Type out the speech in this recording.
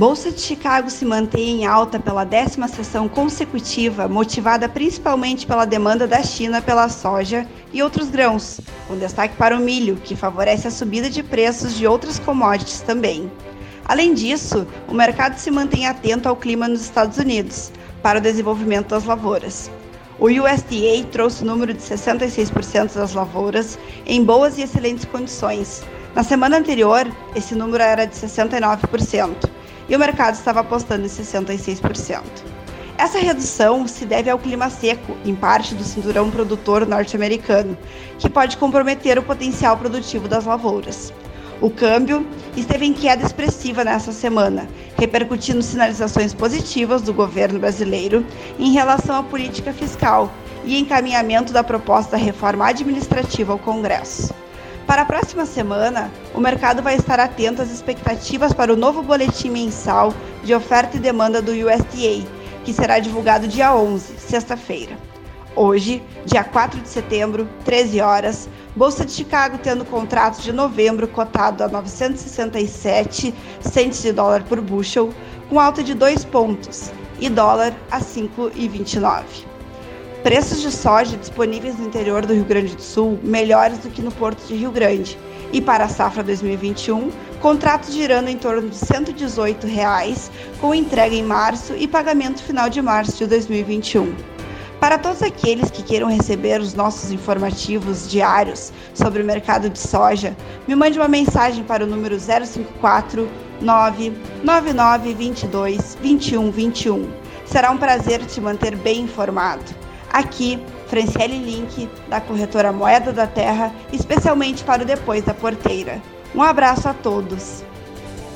Bolsa de Chicago se mantém em alta pela décima sessão consecutiva, motivada principalmente pela demanda da China pela soja e outros grãos, com destaque para o milho, que favorece a subida de preços de outras commodities também. Além disso, o mercado se mantém atento ao clima nos Estados Unidos, para o desenvolvimento das lavouras. O USDA trouxe o número de 66% das lavouras em boas e excelentes condições. Na semana anterior, esse número era de 69% e o mercado estava apostando em 66%. Essa redução se deve ao clima seco, em parte do cinturão produtor norte-americano, que pode comprometer o potencial produtivo das lavouras. O câmbio esteve em queda expressiva nessa semana, repercutindo sinalizações positivas do governo brasileiro em relação à política fiscal e encaminhamento da proposta da reforma administrativa ao Congresso. Para a próxima semana, o mercado vai estar atento às expectativas para o novo boletim mensal de oferta e demanda do USDA, que será divulgado dia 11, sexta-feira. Hoje, dia 4 de setembro, 13 horas, Bolsa de Chicago tendo contrato de novembro cotado a 967 centes de dólar por bushel, com alta de 2 pontos, e dólar a 5,29. Preços de soja disponíveis no interior do Rio Grande do Sul melhores do que no Porto de Rio Grande. E para a safra 2021, contratos girando em torno de 118 reais, com entrega em março e pagamento final de março de 2021. Para todos aqueles que queiram receber os nossos informativos diários sobre o mercado de soja, me mande uma mensagem para o número 054 999 22 21 21. Será um prazer te manter bem informado. Aqui, Franciele Link, da corretora Moeda da Terra, especialmente para o Depois da Porteira. Um abraço a todos.